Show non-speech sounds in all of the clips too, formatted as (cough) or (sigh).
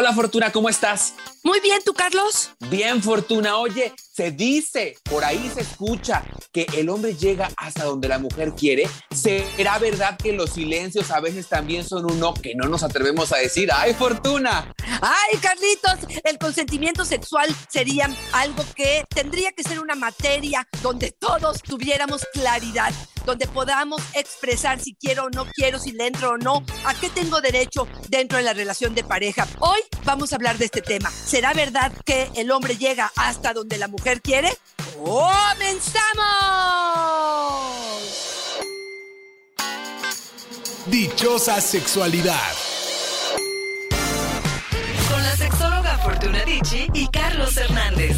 Hola Fortuna, ¿cómo estás? Muy bien, ¿tú, Carlos? Bien, Fortuna. Oye, se dice, por ahí se escucha que el hombre llega hasta donde la mujer quiere. ¿Será verdad que los silencios a veces también son un no que no nos atrevemos a decir? ¡Ay, Fortuna! Ay, Carlitos, el consentimiento sexual sería algo que tendría que ser una materia donde todos tuviéramos claridad, donde podamos expresar si quiero o no quiero, si le entro o no, a qué tengo derecho dentro de la relación de pareja. Hoy vamos a hablar de este tema. ¿Será verdad que el hombre llega hasta donde la mujer quiere? ¡Comenzamos! Dichosa sexualidad. Con la sexóloga Fortuna Dicci y Carlos Hernández.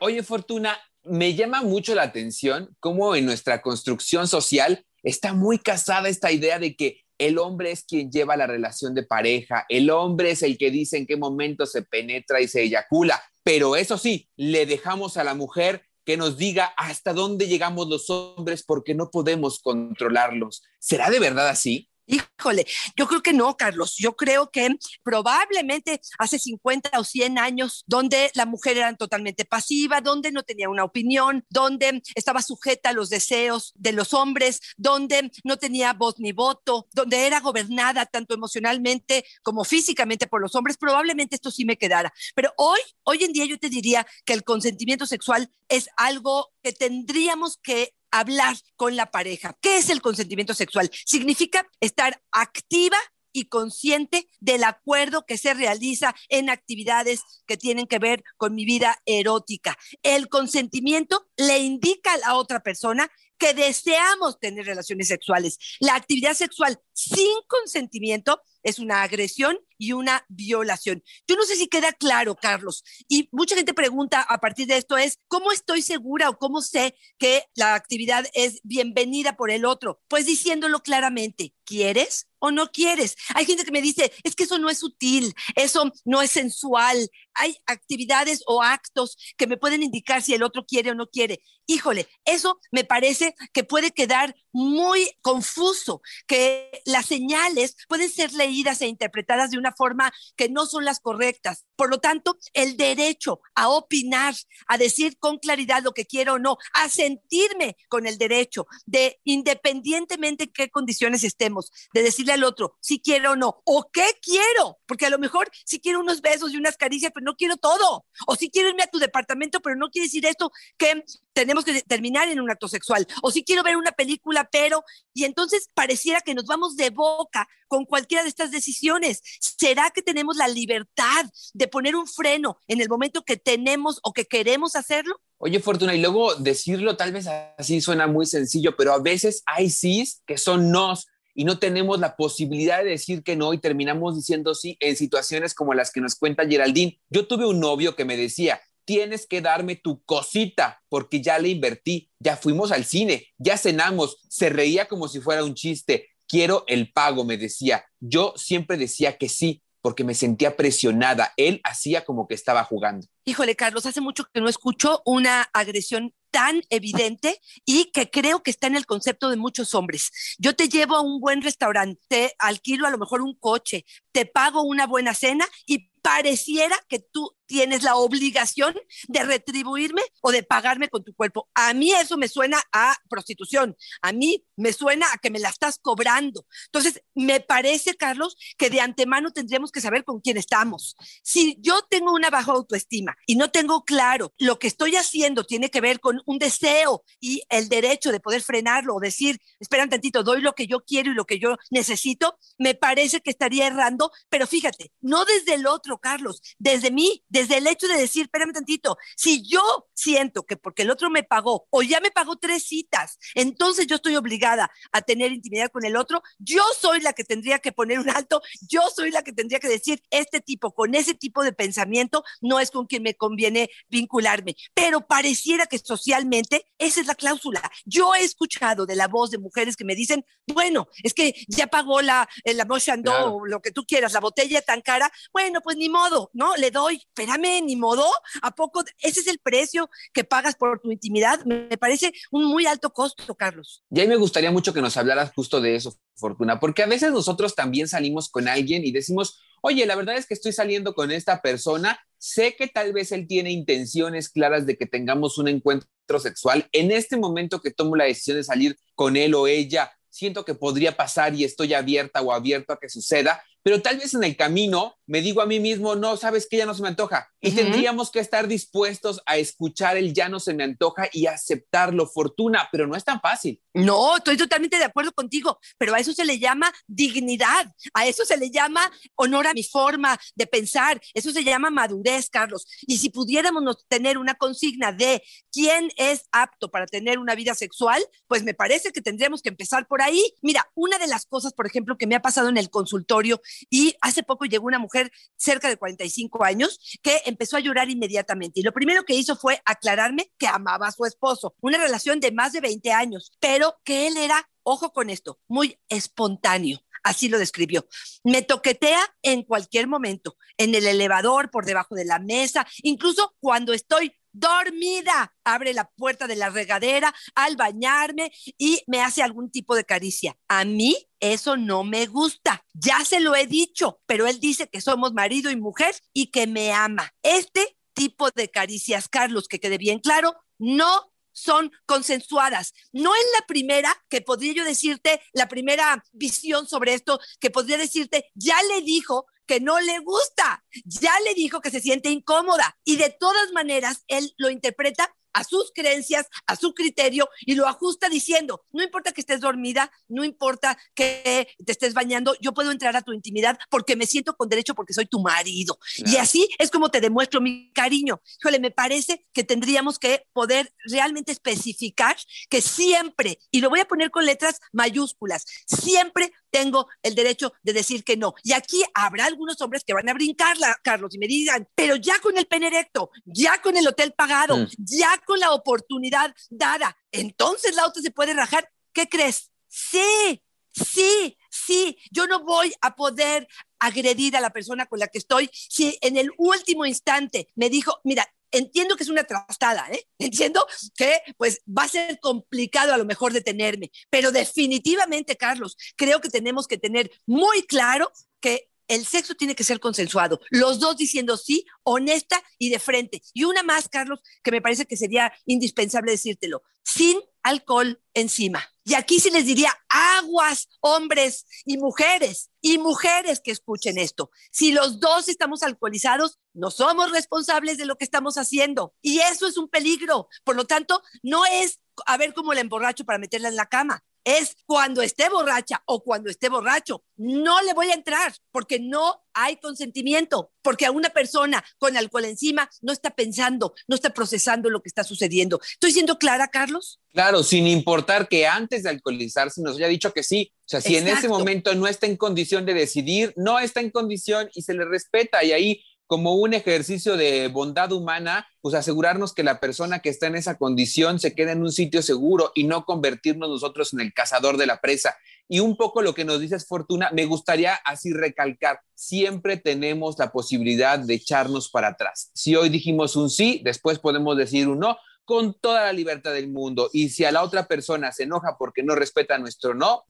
Oye, Fortuna, me llama mucho la atención cómo en nuestra construcción social está muy casada esta idea de que el hombre es quien lleva la relación de pareja, el hombre es el que dice en qué momento se penetra y se eyacula, pero eso sí, le dejamos a la mujer que nos diga hasta dónde llegamos los hombres porque no podemos controlarlos. ¿Será de verdad así? Híjole, yo creo que no, Carlos. Yo creo que probablemente hace 50 o 100 años, donde la mujer era totalmente pasiva, donde no tenía una opinión, donde estaba sujeta a los deseos de los hombres, donde no tenía voz ni voto, donde era gobernada tanto emocionalmente como físicamente por los hombres, probablemente esto sí me quedara. Pero hoy, hoy en día yo te diría que el consentimiento sexual es algo que tendríamos que hablar con la pareja. ¿Qué es el consentimiento sexual? Significa estar activa y consciente del acuerdo que se realiza en actividades que tienen que ver con mi vida erótica. El consentimiento le indica a la otra persona que deseamos tener relaciones sexuales. La actividad sexual sin consentimiento es una agresión y una violación. Yo no sé si queda claro, Carlos, y mucha gente pregunta a partir de esto es, ¿cómo estoy segura o cómo sé que la actividad es bienvenida por el otro? Pues diciéndolo claramente, ¿quieres o no quieres? Hay gente que me dice, es que eso no es sutil, eso no es sensual. Hay actividades o actos que me pueden indicar si el otro quiere o no quiere. Híjole, eso me parece que puede quedar muy confuso, que las señales pueden ser leídas e interpretadas de una forma que no son las correctas. Por lo tanto, el derecho a opinar, a decir con claridad lo que quiero o no, a sentirme con el derecho de, independientemente en qué condiciones estemos, de decirle al otro si quiero o no, o qué quiero, porque a lo mejor si quiero unos besos y unas caricias, pero no quiero todo, o si quiero irme a tu departamento, pero no quiere decir esto que tenemos que terminar en un acto sexual, o si quiero ver una película, pero, y entonces pareciera que nos vamos de boca con cualquiera de estas decisiones. ¿Será que tenemos la libertad de poner un freno en el momento que tenemos o que queremos hacerlo? Oye, Fortuna, y luego decirlo tal vez así suena muy sencillo, pero a veces hay sís que son nos y no tenemos la posibilidad de decir que no y terminamos diciendo sí en situaciones como las que nos cuenta Geraldine. Yo tuve un novio que me decía, tienes que darme tu cosita porque ya le invertí, ya fuimos al cine, ya cenamos, se reía como si fuera un chiste, quiero el pago, me decía. Yo siempre decía que sí, porque me sentía presionada. Él hacía como que estaba jugando. Híjole, Carlos, hace mucho que no escucho una agresión tan evidente y que creo que está en el concepto de muchos hombres. Yo te llevo a un buen restaurante, alquilo a lo mejor un coche, te pago una buena cena y pareciera que tú tienes la obligación de retribuirme o de pagarme con tu cuerpo. A mí eso me suena a prostitución, a mí me suena a que me la estás cobrando. Entonces, me parece, Carlos, que de antemano tendríamos que saber con quién estamos. Si yo tengo una baja autoestima y no tengo claro lo que estoy haciendo tiene que ver con un deseo y el derecho de poder frenarlo o decir, espera un tantito, doy lo que yo quiero y lo que yo necesito, me parece que estaría errando, pero fíjate, no desde el otro claro, Carlos, desde mí, desde el hecho de decir, espérame tantito, si yo siento que porque el otro me pagó o ya me pagó tres citas, entonces yo estoy obligada a tener intimidad con el otro, yo soy la que tendría que poner un alto, yo soy la que tendría que decir, este tipo con ese tipo de pensamiento no es con quien me conviene vincularme, pero pareciera que socialmente esa es la cláusula. Yo he escuchado de la voz de mujeres que me dicen, bueno, es que ya pagó la, la Moshandó o lo que tú quieras, la botella tan cara, bueno, pues ni modo, ¿no? Le doy, espérame, ni modo, ¿a poco ese es el precio que pagas por tu intimidad? Me parece un muy alto costo, Carlos. Y ahí me gustaría mucho que nos hablaras justo de eso, Fortuna, porque a veces nosotros también salimos con alguien y decimos, oye, la verdad es que estoy saliendo con esta persona, sé que tal vez él tiene intenciones claras de que tengamos un encuentro sexual, en este momento que tomo la decisión de salir con él o ella, siento que podría pasar y estoy abierta o abierto a que suceda, pero tal vez en el camino me digo a mí mismo, no, sabes que ya no se me antoja. Y tendríamos que estar dispuestos a escuchar el ya no se me antoja y aceptarlo, fortuna, pero no es tan fácil. No, estoy totalmente de acuerdo contigo, pero a eso se le llama dignidad, a eso se le llama honor a mi forma de pensar, eso se llama madurez, Carlos. Y si pudiéramos tener una consigna de quién es apto para tener una vida sexual, pues me parece que tendríamos que empezar por ahí. Mira, una de las cosas, por ejemplo, que me ha pasado en el consultorio y hace poco llegó una mujer cerca de 45 años que empezó a llorar inmediatamente. Y lo primero que hizo fue aclararme que amaba a su esposo, una relación de más de 20 años, pero que él era, ojo con esto, muy espontáneo. Así lo describió. Me toquetea en cualquier momento, en el elevador, por debajo de la mesa, incluso cuando estoy dormida. Abre la puerta de la regadera al bañarme y me hace algún tipo de caricia. A mí eso no me gusta. Ya se lo he dicho, pero él dice que somos marido y mujer y que me ama. Este tipo de caricias, Carlos, que quede bien claro, no son consensuadas. No es la primera que podría yo decirte, la primera visión sobre esto, que podría decirte, ya le dijo que no le gusta, ya le dijo que se siente incómoda y de todas maneras él lo interpreta a sus creencias, a su criterio y lo ajusta diciendo, no importa que estés dormida, no importa que te estés bañando, yo puedo entrar a tu intimidad porque me siento con derecho porque soy tu marido. Y así es como te demuestro mi cariño. Híjole, me parece que tendríamos que poder realmente especificar que siempre, y lo voy a poner con letras mayúsculas, siempre tengo el derecho de decir que no. Y aquí habrá algunos hombres que van a brincarla, Carlos, y me digan, pero ya con el pene erecto, ya con el hotel pagado, mm. ya con la oportunidad dada, entonces la otra se puede rajar. ¿Qué crees? Sí, sí, sí, yo no voy a poder agredir a la persona con la que estoy si en el último instante me dijo, mira, entiendo que es una trastada, ¿eh? (laughs) Entiendo que pues va a ser complicado a lo mejor detenerme, pero definitivamente, Carlos, creo que tenemos que tener muy claro que el sexo tiene que ser consensuado, los dos diciendo sí, honesta y de frente. Y una más, Carlos, que me parece que sería indispensable decírtelo, sin alcohol encima. Y aquí sí les diría aguas, hombres y mujeres, y mujeres que escuchen esto. Si los dos estamos alcoholizados, no somos responsables de lo que estamos haciendo. Y eso es un peligro. Por lo tanto, no es a ver cómo la emborracho para meterla en la cama es cuando esté borracha o cuando esté borracho, no le voy a entrar porque no hay consentimiento, porque a una persona con alcohol encima no está pensando, no está procesando lo que está sucediendo. ¿Estoy siendo clara, Carlos? Claro, sin importar que antes de alcoholizarse nos haya dicho que sí. O sea, si en ese momento no está en condición de decidir, no está en condición y se le respeta y ahí como un ejercicio de bondad humana, pues asegurarnos que la persona que está en esa condición se quede en un sitio seguro y no convertirnos nosotros en el cazador de la presa. Y un poco lo que nos dices, Fortuna, me gustaría así recalcar, siempre tenemos la posibilidad de echarnos para atrás. Si hoy dijimos un sí, después podemos decir un no con toda la libertad del mundo. Y si a la otra persona se enoja porque no respeta nuestro no,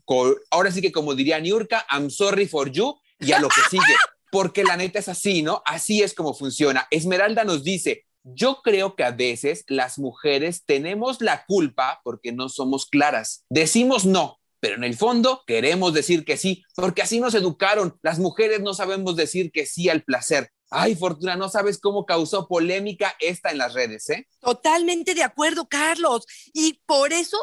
ahora sí que como diría Niurka, I'm sorry for you y a lo que sigue (laughs) porque la neta es así, ¿no? Así es como funciona. Esmeralda nos dice, yo creo que a veces las mujeres tenemos la culpa porque no somos claras. Decimos no, pero en el fondo queremos decir que sí, porque así nos educaron. Las mujeres no sabemos decir que sí al placer. Ay, Fortuna, no sabes cómo causó polémica esta en las redes, ¿eh? Totalmente de acuerdo, Carlos. Y por eso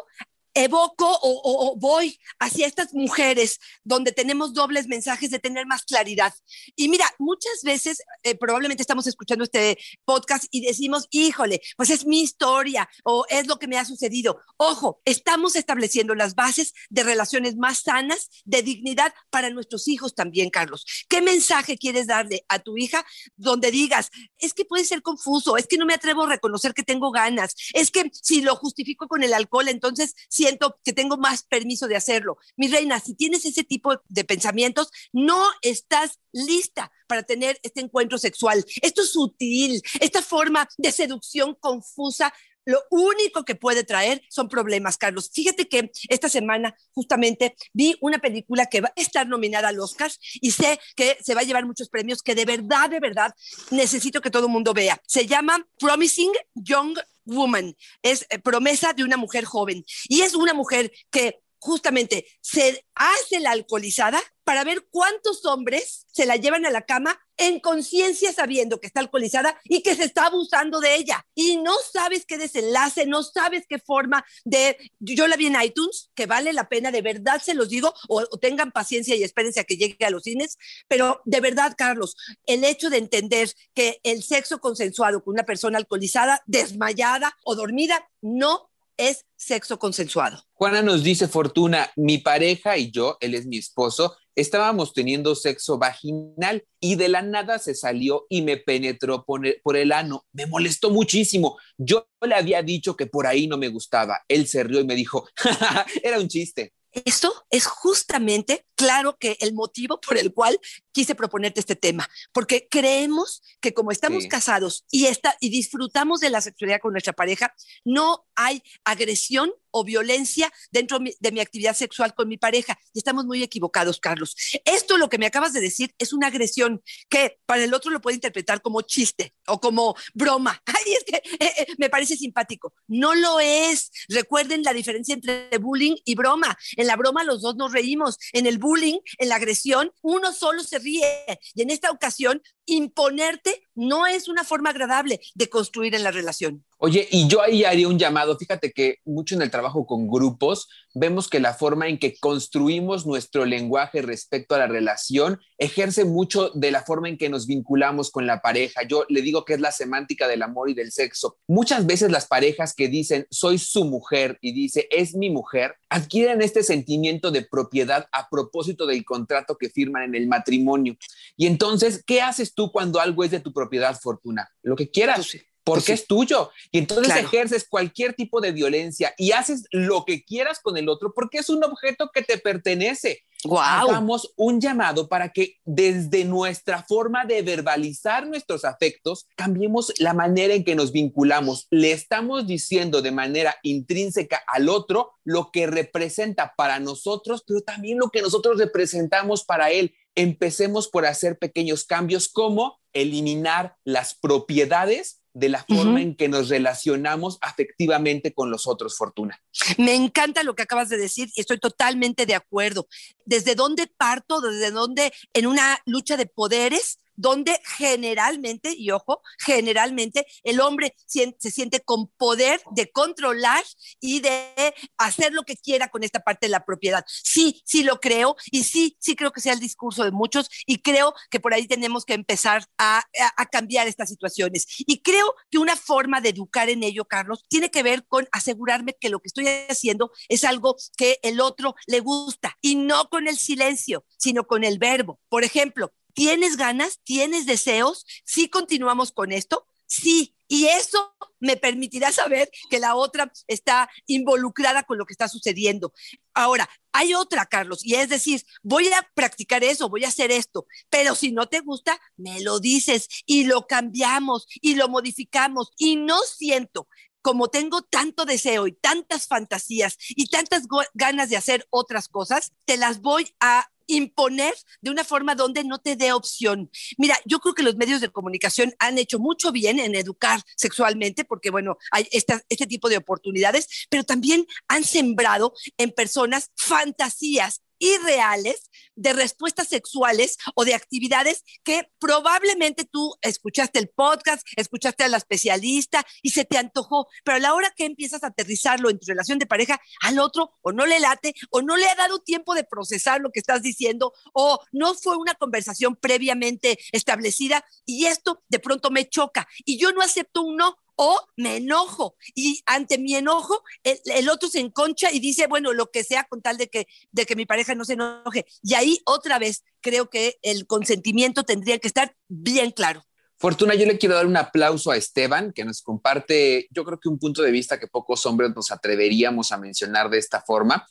evoco o, voy hacia estas mujeres donde tenemos dobles mensajes de tener más claridad. Y mira, muchas veces eh, probablemente estamos escuchando este podcast y decimos, híjole, pues es mi historia o es lo que me ha sucedido. Ojo, estamos estableciendo las bases de relaciones más sanas, de dignidad para nuestros hijos también, Carlos. ¿Qué mensaje quieres darle a tu hija donde digas, es que puede ser confuso, es que no me atrevo a reconocer que tengo ganas, es que si lo justifico con el alcohol, entonces siento que tengo más permiso de hacerlo. Mi reina, si tienes ese tipo de pensamientos, no estás lista para tener este encuentro sexual. Esto es sutil, esta forma de seducción confusa lo único que puede traer son problemas, Carlos. Fíjate que esta semana justamente vi una película que va a estar nominada al Oscar y sé que se va a llevar muchos premios que de verdad, de verdad necesito que todo el mundo vea. Se llama Promising Young Woman. Es eh, promesa de una mujer joven y es una mujer que justamente se hace la alcoholizada para ver cuántos hombres se la llevan a la cama en conciencia sabiendo que está alcoholizada y que se está abusando de ella. Y no sabes qué desenlace, no sabes qué forma de... Yo la vi en iTunes, que vale la pena, de verdad se los digo, o, tengan paciencia y espérense a que llegue a los cines, pero de verdad, Carlos, el hecho de entender que el sexo consensuado con una persona alcoholizada, desmayada o dormida, no es sexo consensuado. Juana nos dice, Fortuna, mi pareja y yo, él es mi esposo, estábamos teniendo sexo vaginal y de la nada se salió y me penetró por el, ano. Me molestó muchísimo. Yo le había dicho que por ahí no me gustaba. Él se rió y me dijo, (laughs) era un chiste. Esto es justamente, claro, que el motivo por el cual quise proponerte este tema, porque creemos que como estamos sí. casados y, está, y disfrutamos de la sexualidad con nuestra pareja, no hay agresión o violencia dentro de mi actividad sexual con mi pareja. Y estamos muy equivocados, Carlos. Esto, lo que me acabas de decir, es una agresión que para el otro lo puede interpretar como chiste o como broma. (laughs) Ay, es que eh, eh, me parece simpático. No lo es. Recuerden la diferencia entre bullying y broma. En la broma los dos nos reímos. En el bullying, en la agresión, uno solo se ríe. Y en esta ocasión, imponerte no es una forma agradable de construir en la relación. Oye, y yo ahí haría un llamado, fíjate que mucho en el trabajo con grupos vemos que la forma en que construimos nuestro lenguaje respecto a la relación ejerce mucho de la forma en que nos vinculamos con la pareja. Yo le digo que es la semántica del amor y del sexo. Muchas veces las parejas que dicen soy su mujer y dice es mi mujer, adquieren este sentimiento de propiedad a propósito del contrato que firman en el matrimonio. Y entonces, ¿qué haces tú cuando algo es de tu propiedad, Fortuna? Lo que quieras. Sí porque pues sí. es tuyo. Y entonces claro. ejerces cualquier tipo de violencia y haces lo que quieras con el otro porque es un objeto que te pertenece. Wow. Hagamos un llamado para que desde nuestra forma de verbalizar nuestros afectos cambiemos la manera en que nos vinculamos. Le estamos diciendo de manera intrínseca al otro lo que representa para nosotros, pero también lo que nosotros representamos para él. Empecemos por hacer pequeños cambios como eliminar las propiedades de la forma uh -huh. en que nos relacionamos afectivamente con los otros, Fortuna. Me encanta lo que acabas de decir y estoy totalmente de acuerdo. ¿Desde dónde parto? ¿Desde dónde en una lucha de poderes? Donde generalmente, y ojo, generalmente el hombre se siente con poder de controlar y de hacer lo que quiera con esta parte de la propiedad. Sí, sí lo creo y sí, sí creo que sea el discurso de muchos y creo que por ahí tenemos que empezar a, cambiar estas situaciones. Y creo que una forma de educar en ello, Carlos, tiene que ver con asegurarme que lo que estoy haciendo es algo que el otro le gusta y no con el silencio, sino con el verbo. Por ejemplo, ¿Tienes ganas? ¿Tienes deseos? ¿Sí continuamos con esto? Sí. Y eso me permitirá saber que la otra está involucrada con lo que está sucediendo. Ahora, hay otra, Carlos, y es decir, voy a practicar eso, voy a hacer esto, pero si no te gusta, me lo dices y lo cambiamos y lo modificamos y no siento como tengo tanto deseo y tantas fantasías y tantas ganas de hacer otras cosas, te las voy a imponer de una forma donde no te dé opción. Mira, yo creo que los medios de comunicación han hecho mucho bien en educar sexualmente, porque bueno, hay esta, este tipo de oportunidades, pero también han sembrado en personas fantasías irreales de respuestas sexuales o de actividades que probablemente tú escuchaste el podcast, escuchaste a la especialista y se te antojó, pero a la hora que empiezas a aterrizarlo en tu relación de pareja, al otro o no le late o no le ha dado tiempo de procesar lo que estás diciendo o no fue una conversación previamente establecida y esto de pronto me choca y yo no acepto un no o me enojo y ante mi enojo el, otro se enconcha y dice, bueno, lo que sea con tal de que, de que mi pareja no se enoje. Y ahí otra vez creo que el consentimiento tendría que estar bien claro. Fortuna, yo le quiero dar un aplauso a Esteban, que nos comparte, yo creo que un punto de vista que pocos hombres nos atreveríamos a mencionar de esta forma.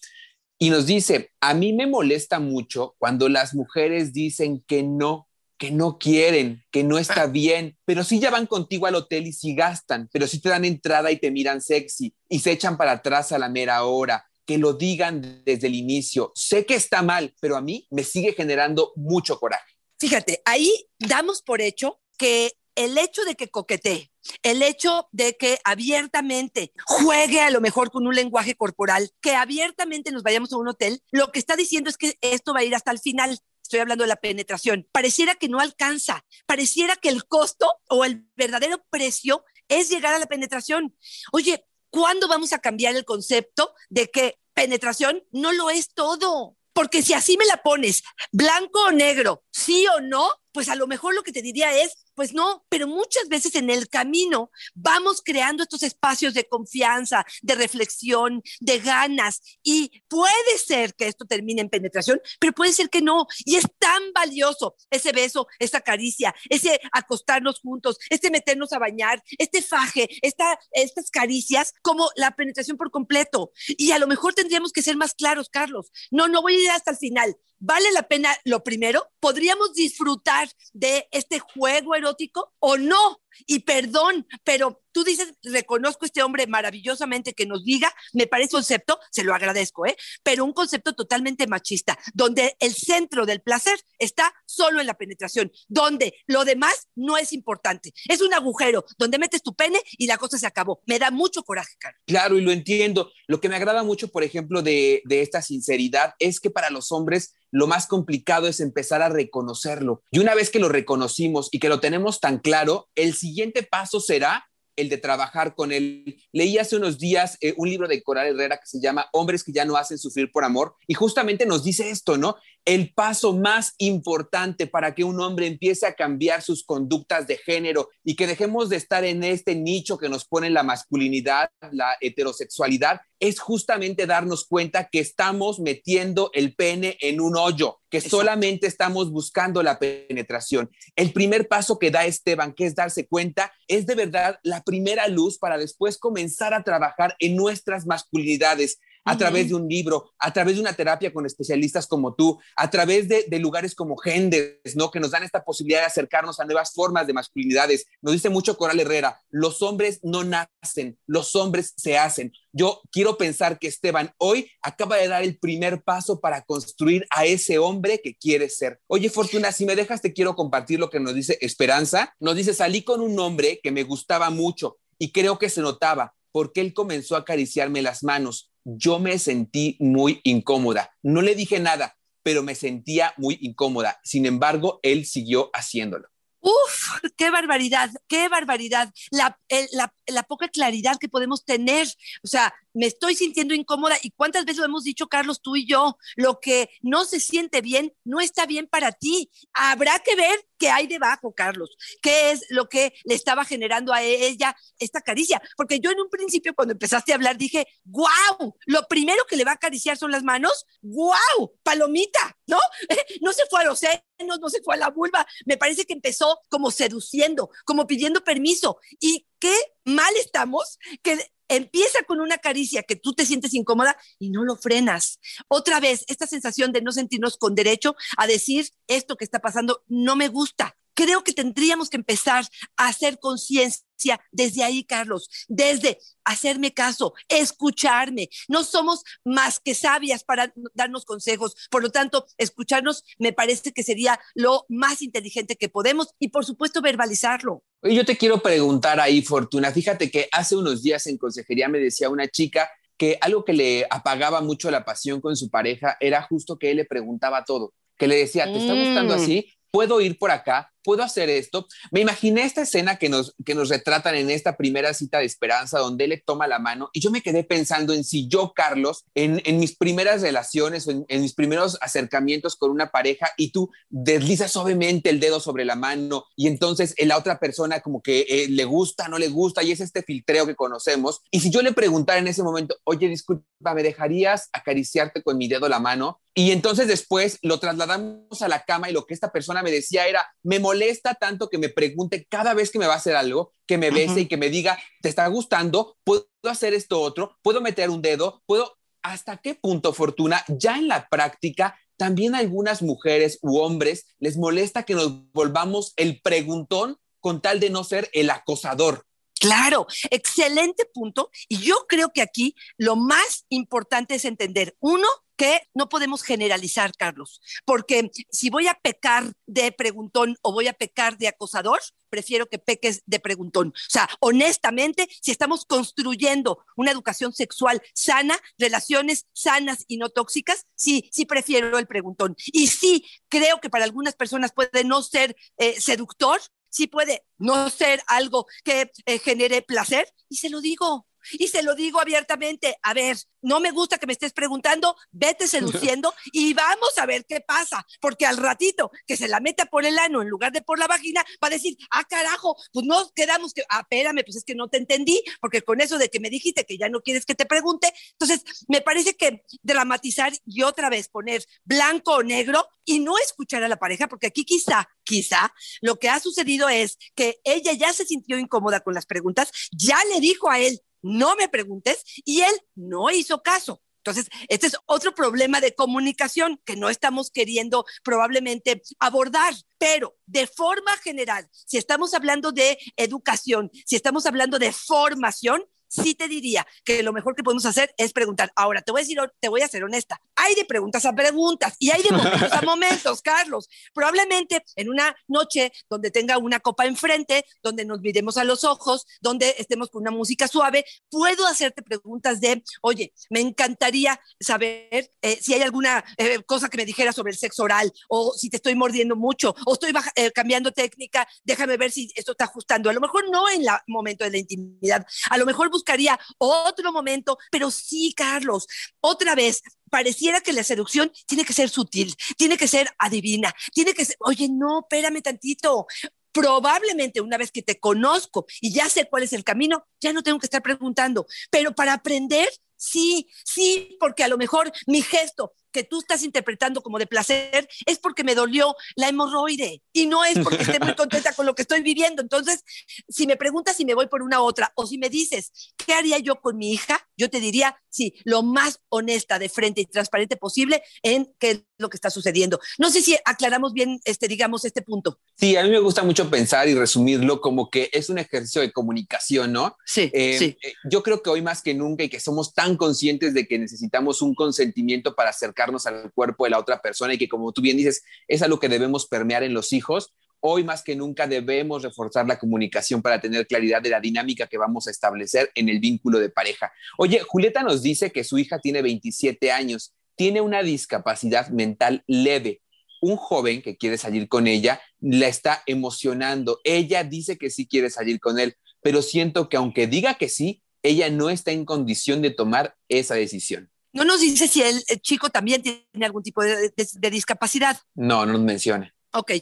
Y nos dice, a mí me molesta mucho cuando las mujeres dicen que no que no quieren, que no está bien, pero sí ya van contigo al hotel y sí gastan, pero sí te dan entrada y te miran sexy y se echan para atrás a la mera hora, que lo digan desde el inicio. Sé que está mal, pero a mí me sigue generando mucho coraje. Fíjate, ahí damos por hecho que el hecho de que coquetee, el hecho de que abiertamente juegue a lo mejor con un lenguaje corporal, que abiertamente nos vayamos a un hotel, lo que está diciendo es que esto va a ir hasta el final estoy hablando de la penetración, pareciera que no alcanza, pareciera que el costo o el verdadero precio es llegar a la penetración. Oye, ¿cuándo vamos a cambiar el concepto de que penetración no lo es todo? Porque si así me la pones, blanco o negro, sí o no, pues a lo mejor lo que te diría es, pues no, pero muchas veces en el camino vamos creando estos espacios de confianza, de reflexión, de ganas y puede ser que esto termine en penetración, pero puede ser que no. Y es tan valioso ese beso, esa caricia, ese acostarnos juntos, este meternos a bañar, este faje, esta, estas caricias como la penetración por completo. Y a lo mejor tendríamos que ser más claros, Carlos. No, no voy a ir hasta el final. ¿Vale la pena lo primero? ¿Podríamos disfrutar de este juego erótico o no? Y perdón, pero tú dices, reconozco este hombre maravillosamente que nos diga, me parece un concepto, se lo agradezco, ¿eh? Pero un concepto totalmente machista, donde el centro del placer está solo en la penetración, donde lo demás no es importante. Es un agujero donde metes tu pene y la cosa se acabó. Me da mucho coraje. Claro, y lo entiendo. Lo que me agrada mucho, por ejemplo, de, de esta sinceridad es que para los hombres lo más complicado es empezar a reconocerlo. Y una vez que lo reconocimos y que lo tenemos tan claro, el siguiente paso será el de trabajar con él. Leí hace unos días eh, un libro de Coral Herrera que se llama Hombres que ya no hacen sufrir por amor y justamente nos dice esto, ¿no? El paso más importante para que un hombre empiece a cambiar sus conductas de género y que dejemos de estar en este nicho que nos pone la masculinidad, la heterosexualidad, es justamente darnos cuenta que estamos metiendo el pene en un hoyo, que solamente estamos buscando la penetración. El primer paso que da Esteban, que es darse cuenta, es de verdad la primera luz para después comenzar a trabajar en nuestras masculinidades a través de un libro, a través de una terapia con especialistas como tú, a través de, lugares como Gendes, ¿no? Que nos dan esta posibilidad de acercarnos a nuevas formas de masculinidades. Nos dice mucho Coral Herrera, los hombres no nacen, los hombres se hacen. Yo quiero pensar que Esteban hoy acaba de dar el primer paso para construir a ese hombre que quiere ser. Oye, Fortuna, si me dejas, te quiero compartir lo que nos dice Esperanza. Nos dice, salí con un hombre que me gustaba mucho y creo que se notaba porque él comenzó a acariciarme las manos yo me sentí muy incómoda. No le dije nada, pero me sentía muy incómoda. Sin embargo, él siguió haciéndolo. Uf, qué barbaridad, qué barbaridad. La, poca claridad que podemos tener. O sea, me estoy sintiendo incómoda y cuántas veces lo hemos dicho, Carlos, tú y yo, lo que no se siente bien no está bien para ti. Habrá que ver qué hay debajo, Carlos, qué es lo que le estaba generando a ella esta caricia. Porque yo en un principio, cuando empezaste a hablar, dije, wow, lo primero que le va a acariciar son las manos, wow, palomita, ¿no? (laughs) No se fue a los senos, no se fue a la vulva, me parece que empezó como seduciendo, como pidiendo permiso. Y qué mal estamos que empieza con una caricia que tú te sientes incómoda y no lo frenas. Otra vez, esta sensación de no sentirnos con derecho a decir esto que está pasando no me gusta. Creo que tendríamos que empezar a hacer conciencia desde ahí, Carlos, desde hacerme caso, escucharme. No somos más que sabias para darnos consejos. Por lo tanto, escucharnos me parece que sería lo más inteligente que podemos y, por supuesto, verbalizarlo. Yo te quiero preguntar ahí, Fortuna. Fíjate que hace unos días en consejería me decía una chica que algo que le apagaba mucho la pasión con su pareja era justo que él le preguntaba todo, que le decía, ¿te está gustando Mm. así? ¿Puedo ir por acá? ¿Puedo hacer esto? Me imaginé esta escena que nos, que nos retratan en esta primera cita de esperanza, donde él le toma la mano y yo me quedé pensando en si yo, Carlos, en, en mis primeras relaciones, en mis primeros acercamientos con una pareja y tú deslizas suavemente el dedo sobre la mano y entonces la otra persona como que eh, le gusta, no le gusta y es este filtreo que conocemos. Y si yo le preguntara en ese momento, oye, disculpa, ¿me dejarías acariciarte con mi dedo la mano? Y entonces después lo trasladamos a la cama y lo que esta persona me decía era, me molesta tanto que me pregunte cada vez que me va a hacer algo, que me bese y que me diga, ¿te está gustando? ¿Puedo hacer esto otro? ¿Puedo meter un dedo? ¿Puedo? ¿Hasta qué punto, Fortuna, ya en la práctica, también a algunas mujeres u hombres les molesta que nos volvamos el preguntón con tal de no ser el acosador? Claro, excelente punto. Y yo creo que aquí lo más importante es entender, uno, que no podemos generalizar, Carlos, porque si voy a pecar de preguntón o voy a pecar de acosador, prefiero que peques de preguntón. O sea, honestamente, si estamos construyendo una educación sexual sana, relaciones sanas y no tóxicas, sí, sí prefiero el preguntón. Y sí, creo que para algunas personas puede no ser eh, seductor, sí puede no ser algo que eh, genere placer, y se lo digo. Y se lo digo abiertamente, a ver, no me gusta que me estés preguntando, vete seduciendo (laughs) y vamos a ver qué pasa, porque al ratito que se la meta por el ano en lugar de por la vagina, va a decir, ah, carajo, pues no quedamos que, ah, espérame, pues es que no te entendí, porque con eso de que me dijiste que ya no quieres que te pregunte, entonces me parece que dramatizar y otra vez poner blanco o negro y no escuchar a la pareja, porque aquí quizá, quizá, lo que ha sucedido es que ella ya se sintió incómoda con las preguntas, ya le dijo a él, no me preguntes, y él no hizo caso. Entonces, este es otro problema de comunicación que no estamos queriendo probablemente abordar, pero de forma general, si estamos hablando de educación, si estamos hablando de formación, sí te diría que lo mejor que podemos hacer es preguntar. Ahora, te voy a decir, te voy a ser honesta. Hay de preguntas a preguntas y hay de (laughs) momentos a momentos, Carlos. Probablemente en una noche donde tenga una copa enfrente, donde nos miremos a los ojos, donde estemos con una música suave, puedo hacerte preguntas de, oye, me encantaría saber eh, si hay alguna eh, cosa que me dijera sobre el sexo oral o si te estoy mordiendo mucho o estoy baja, eh, cambiando técnica, déjame ver si esto está ajustando. A lo mejor no en el momento de la intimidad, a lo mejor buscaría otro momento, pero sí, Carlos, otra vez, pareciera que la seducción tiene que ser sutil, tiene que ser adivina, tiene que ser, oye, no, espérame tantito. Probablemente una vez que te conozco y ya sé cuál es el camino, ya no tengo que estar preguntando, pero para aprender, sí, sí, porque a lo mejor mi gesto que tú estás interpretando como de placer es porque me dolió la hemorroide y no es porque esté muy (laughs) contenta con lo que estoy viviendo. Entonces, si me preguntas si me voy por una otra o si me dices, ¿qué haría yo con mi hija? Yo te diría, sí, lo más honesta, de frente y transparente posible en qué es lo que está sucediendo. No sé si aclaramos bien, este, digamos, este punto. Sí, a mí me gusta mucho pensar y resumirlo como que es un ejercicio de comunicación, ¿no? Sí, Eh, sí. eh, yo creo que hoy más que nunca y que somos tan conscientes de que necesitamos un consentimiento para acercarnos al cuerpo de la otra persona y que como tú bien dices, es algo que debemos permear en los hijos. Hoy más que nunca debemos reforzar la comunicación para tener claridad de la dinámica que vamos a establecer en el vínculo de pareja. Oye, Julieta nos dice que su hija tiene 27 años, tiene una discapacidad mental leve. Un joven que quiere salir con ella la está emocionando. Ella dice que sí quiere salir con él, pero siento que aunque diga que sí, ella no está en condición de tomar esa decisión. No nos dice si el, chico también tiene algún tipo de, de, de discapacidad. No, no nos menciona. Ok,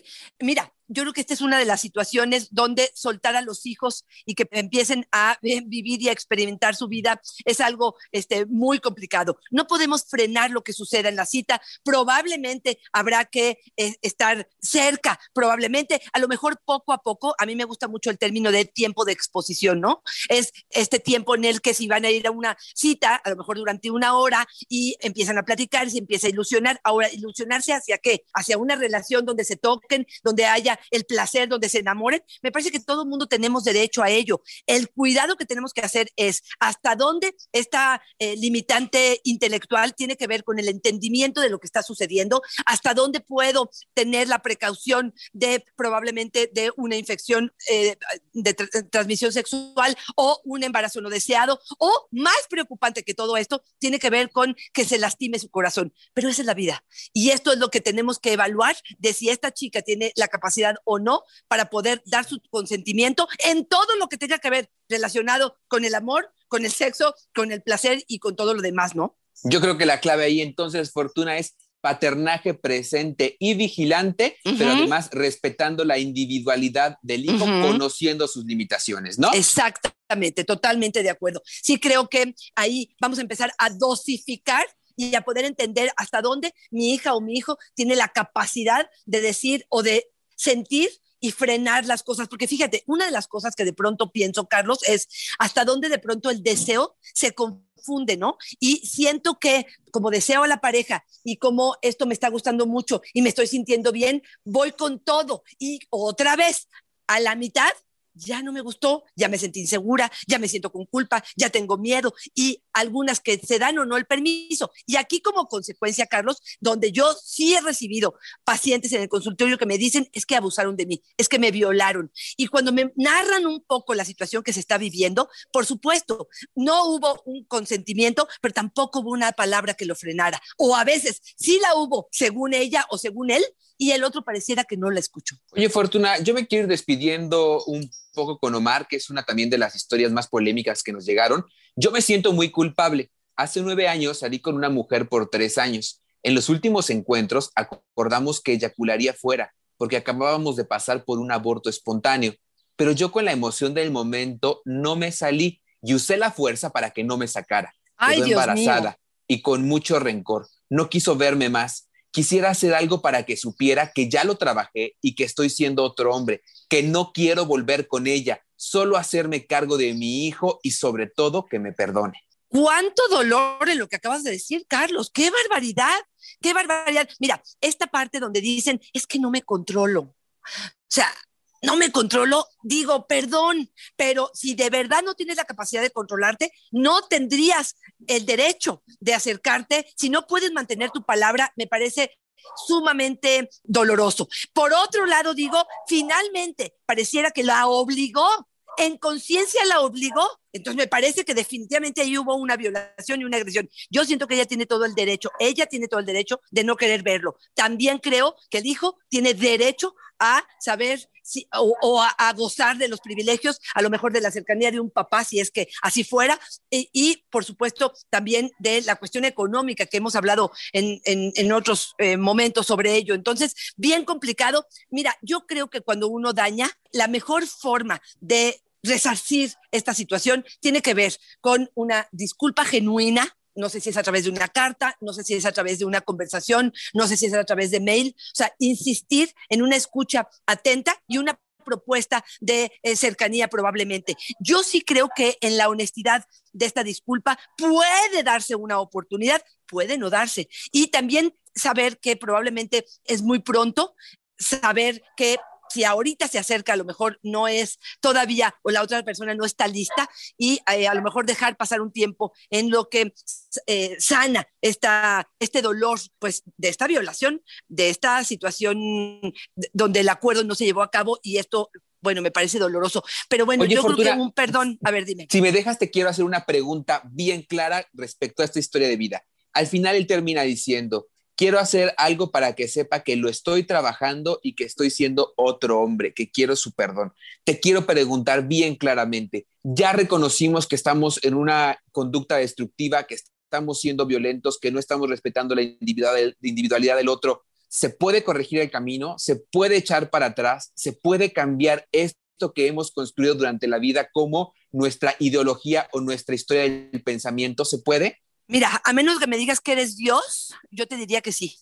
mira, yo creo que esta es una de las situaciones donde soltar a los hijos y que empiecen a vivir y a experimentar su vida es algo este, muy complicado. No podemos frenar lo que suceda en la cita. Probablemente habrá que eh, estar cerca, probablemente, a lo mejor poco a poco. A mí me gusta mucho el término de tiempo de exposición, ¿no? Es este tiempo en el que si van a ir a una cita, a lo mejor durante una hora y empiezan a platicar, se empieza a ilusionar. Ahora, ilusionarse hacia qué? Hacia una relación donde se toquen, donde haya el placer, donde se enamoren, me parece que todo el mundo tenemos derecho a ello. El cuidado que tenemos que hacer es hasta dónde esta eh, limitante intelectual tiene que ver con el entendimiento de lo que está sucediendo, hasta dónde puedo tener la precaución de probablemente de una infección eh, de transmisión sexual o un embarazo no deseado, o más preocupante que todo esto, tiene que ver con que se lastime su corazón. Pero esa es la vida. Y esto es lo que tenemos que evaluar de si esta chica tiene la capacidad o no para poder dar su consentimiento en todo lo que tenga que ver relacionado con el amor, con el sexo, con el placer y con todo lo demás, ¿no? Yo creo que la clave ahí entonces, Fortuna, es paternaje presente y vigilante, pero además respetando la individualidad del hijo, conociendo sus limitaciones, ¿no? Exactamente, totalmente de acuerdo. Sí creo que ahí vamos a empezar a dosificar y a poder entender hasta dónde mi hija o mi hijo tiene la capacidad de decir o de sentir y frenar las cosas, porque fíjate, una de las cosas que de pronto pienso, Carlos, es hasta dónde de pronto el deseo se confunde, ¿no? Y siento que como deseo a la pareja y como esto me está gustando mucho y me estoy sintiendo bien, voy con todo y otra vez a la mitad ya no me gustó, ya me sentí insegura, ya me siento con culpa, ya tengo miedo y algunas que se dan o no el permiso. Y aquí como consecuencia, Carlos, donde yo sí he recibido pacientes en el consultorio que me dicen es que abusaron de mí, es que me violaron. Y cuando me narran un poco la situación que se está viviendo, por supuesto, no hubo un consentimiento, pero tampoco hubo una palabra que lo frenara. O a veces sí la hubo, según ella o según él, y el otro pareciera que no la escuchó. Oye, Fortuna, yo me quiero ir despidiendo un poco con Omar, que es una también de las historias más polémicas que nos llegaron. Yo me siento muy culpable. Hace nueve años salí con una mujer por tres años. En los últimos encuentros acordamos que eyacularía fuera, porque acabábamos de pasar por un aborto espontáneo. Pero yo con la emoción del momento no me salí y usé la fuerza para que no me sacara. Ay, Quedó embarazada y con mucho rencor. No quiso verme más quisiera hacer algo para que supiera que ya lo trabajé y que estoy siendo otro hombre, que no quiero volver con ella, solo hacerme cargo de mi hijo y sobre todo que me perdone. ¿Cuánto dolor en lo que acabas de decir, Carlos? ¡Qué barbaridad! ¡Qué barbaridad! Mira, esta parte donde dicen, es que no me controlo. O sea, no me controlo, digo, perdón, pero si de verdad no tienes la capacidad de controlarte, no tendrías el derecho de acercarte. Si no puedes mantener tu palabra, me parece sumamente doloroso. Por otro lado, digo, finalmente pareciera que la obligó, en conciencia la obligó. Entonces me parece que definitivamente ahí hubo una violación y una agresión. Yo siento que ella tiene todo el derecho, ella tiene todo el derecho de no querer verlo. También creo que el hijo tiene derecho a saber o, a, gozar de los privilegios, a lo mejor de la cercanía de un papá, si es que así fuera, y, por supuesto también de la cuestión económica que hemos hablado en, en, otros eh, momentos sobre ello. Entonces, bien complicado. Mira, yo creo que cuando uno daña, la mejor forma de resarcir esta situación tiene que ver con una disculpa genuina, no sé si es a través de una carta, no sé si es a través de una conversación, no sé si es a través de mail, o sea, insistir en una escucha atenta y una propuesta de eh, cercanía probablemente. Yo sí creo que en la honestidad de esta disculpa puede darse una oportunidad, puede no darse. Y también saber que probablemente es muy pronto, saber que si ahorita se acerca, a lo mejor no es todavía o la otra persona no está lista y eh, a lo mejor dejar pasar un tiempo en lo que eh, sana esta, este dolor pues de esta violación, de esta situación donde el acuerdo no se llevó a cabo y esto bueno, me parece doloroso. Pero bueno, yo creo que un perdón. A ver, dime. Si me dejas, te quiero hacer una pregunta bien clara respecto a esta historia de vida. Al final él termina diciendo, quiero hacer algo para que sepa que lo estoy trabajando y que estoy siendo otro hombre, que quiero su perdón. Te quiero preguntar bien claramente, ya reconocimos que estamos en una conducta destructiva, que estamos siendo violentos, que no estamos respetando la individualidad del otro. ¿Se puede corregir el camino? ¿Se puede echar para atrás? ¿Se puede cambiar esto que hemos construido durante la vida como nuestra ideología o nuestra historia del pensamiento? ¿Se puede? Mira, a menos que me digas que eres Dios, yo te diría que sí.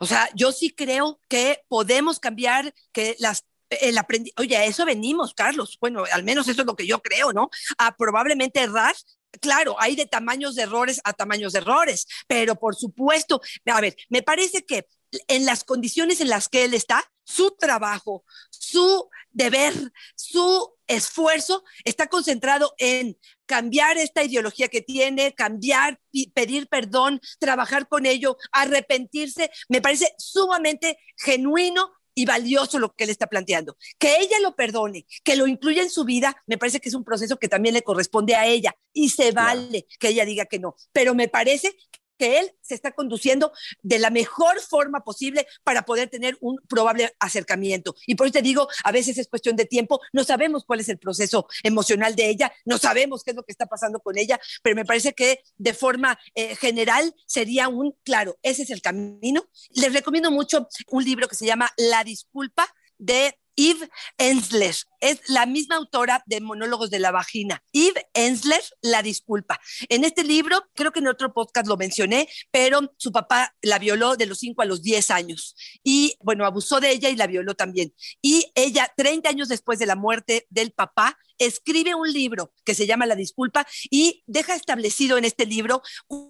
O sea, yo sí creo que podemos cambiar, que las el aprendi oye, a eso venimos, Carlos. Bueno, al menos eso es lo que yo creo, ¿no? A probablemente errar. Claro, hay de tamaños de errores a tamaños de errores, pero por supuesto, a ver, me parece que en las condiciones en las que él está, su trabajo, su deber, su esfuerzo está concentrado en cambiar esta ideología que tiene, cambiar, pedir perdón, trabajar con ello, arrepentirse, me parece sumamente genuino y valioso lo que él está planteando. Que ella lo perdone, que lo incluya en su vida, me parece que es un proceso que también le corresponde a ella y se vale que ella diga que no. Pero me parece que él se está conduciendo de la mejor forma posible para poder tener un probable acercamiento. Y por eso te digo, a veces es cuestión de tiempo, no sabemos cuál es el proceso emocional de ella, no sabemos qué es lo que está pasando con ella, pero me parece que de forma eh, general sería un, claro, ese es el camino. Les recomiendo mucho un libro que se llama La disculpa de Eve Ensler. Es la misma autora de Monólogos de la Vagina. Eve Ensler, La Disculpa. En este libro, creo que en otro podcast lo mencioné, pero su papá la violó de los 5 a los 10 años. Y bueno, abusó de ella y la violó también. Y ella, 30 años después de la muerte del papá, escribe un libro que se llama La Disculpa y deja establecido en este libro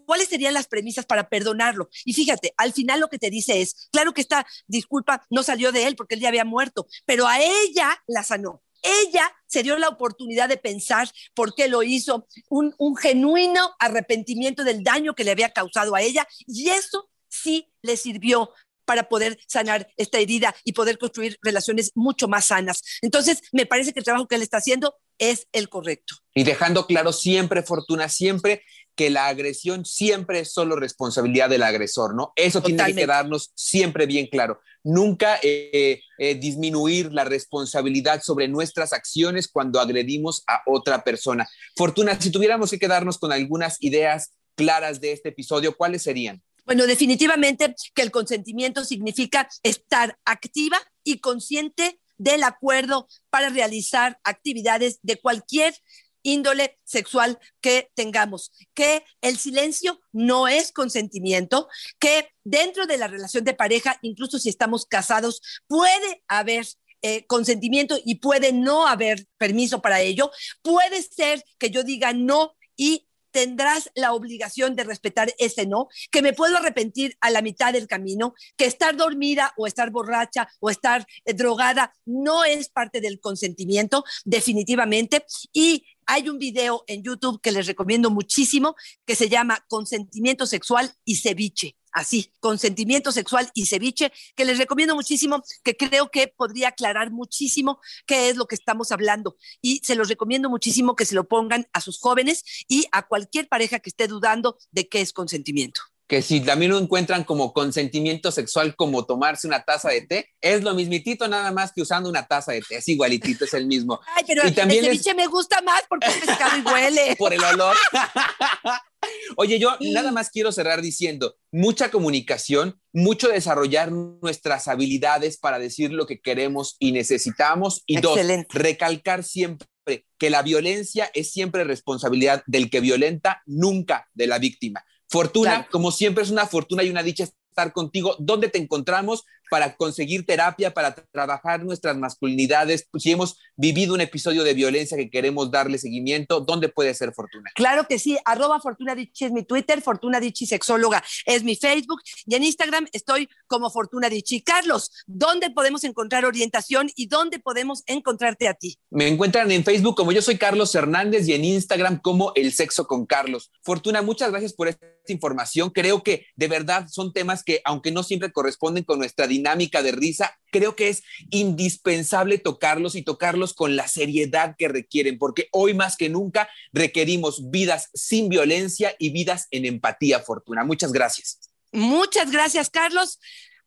cuáles serían las premisas para perdonarlo. Y fíjate, al final lo que te dice es, claro que esta disculpa no salió de él porque él ya había muerto, pero a ella la sanó. Ella se dio la oportunidad de pensar por qué lo hizo, un, un genuino arrepentimiento del daño que le había causado a ella y eso sí le sirvió para poder sanar esta herida y poder construir relaciones mucho más sanas. Entonces, me parece que el trabajo que él está haciendo es el correcto. Y dejando claro siempre, Fortuna, siempre que la agresión siempre es solo responsabilidad del agresor, ¿no? Eso tiene que quedarnos siempre bien claro. Nunca eh, eh, disminuir la responsabilidad sobre nuestras acciones cuando agredimos a otra persona. Fortuna, si tuviéramos que quedarnos con algunas ideas claras de este episodio, ¿cuáles serían? Bueno, definitivamente que el consentimiento significa estar activa y consciente del acuerdo para realizar actividades de cualquier índole sexual que tengamos, que el silencio no es consentimiento, que dentro de la relación de pareja, incluso si estamos casados, puede haber eh, consentimiento y puede no haber permiso para ello. Puede ser que yo diga no y tendrás la obligación de respetar ese no, que me puedo arrepentir a la mitad del camino, que estar dormida o estar borracha o estar eh, drogada no es parte del consentimiento, definitivamente. Y hay un video en YouTube que les recomiendo muchísimo que se llama Consentimiento Sexual y Ceviche así, consentimiento sexual y ceviche, que les recomiendo muchísimo, que creo que podría aclarar muchísimo qué es lo que estamos hablando. Y se los recomiendo muchísimo que se lo pongan a sus jóvenes y a cualquier pareja que esté dudando de qué es consentimiento que si también lo encuentran como consentimiento sexual, como tomarse una taza de té, es lo mismitito nada más que usando una taza de té, es igualitito, es el mismo. (laughs) Ay, pero y también el ceviche me gusta más porque es pescado y huele. (laughs) Por el olor. (laughs) Oye, yo nada más quiero cerrar diciendo, mucha comunicación, mucho desarrollar nuestras habilidades para decir lo que queremos y necesitamos. Y dos, recalcar siempre que la violencia es siempre responsabilidad del que violenta, nunca de la víctima. Fortuna, como siempre, es una fortuna y una dicha estar contigo. ¿Dónde te encontramos para conseguir terapia, para trabajar nuestras masculinidades? Pues, si hemos vivido un episodio de violencia que queremos darle seguimiento, ¿dónde puede ser Fortuna? Claro que sí, arroba Fortuna Dichi es mi Twitter, Fortuna Dichi Sexóloga es mi Facebook y en Instagram estoy como Fortuna Dichi. Carlos, ¿dónde podemos encontrar orientación y dónde podemos encontrarte a ti? Me encuentran en Facebook como yo soy Carlos Hernández y en Instagram como El Sexo con Carlos. Fortuna, muchas gracias por esta información. Creo que de verdad son temas que, aunque no siempre corresponden con nuestra dinámica de risa, creo que es indispensable tocarlos y tocarlos con la seriedad que requieren, porque hoy más que nunca requerimos vidas sin violencia y vidas en empatía, Fortuna. Muchas gracias. Muchas gracias, Carlos.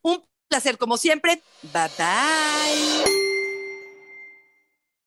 Un placer como siempre. Bye bye.